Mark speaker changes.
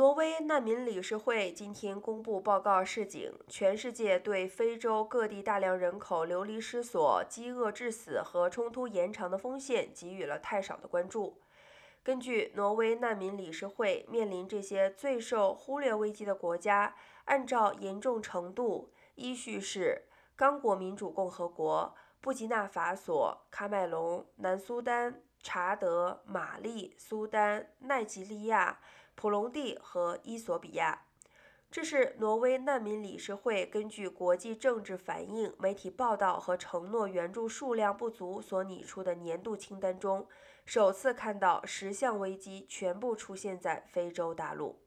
Speaker 1: 挪威难民理事会今天公布报告示警，全世界对非洲各地大量人口流离失所、饥饿致死和冲突延长的风险给予了太少的关注。根据挪威难民理事会，面临这些最受忽略危机的国家，按照严重程度依序是：刚果民主共和国、布吉纳法索、喀麦隆、南苏丹。查德、马利、苏丹、奈及利亚、普隆蒂和伊索比亚，这是挪威难民理事会根据国际政治反应、媒体报道和承诺援助数量不足所拟出的年度清单中，首次看到十项危机全部出现在非洲大陆。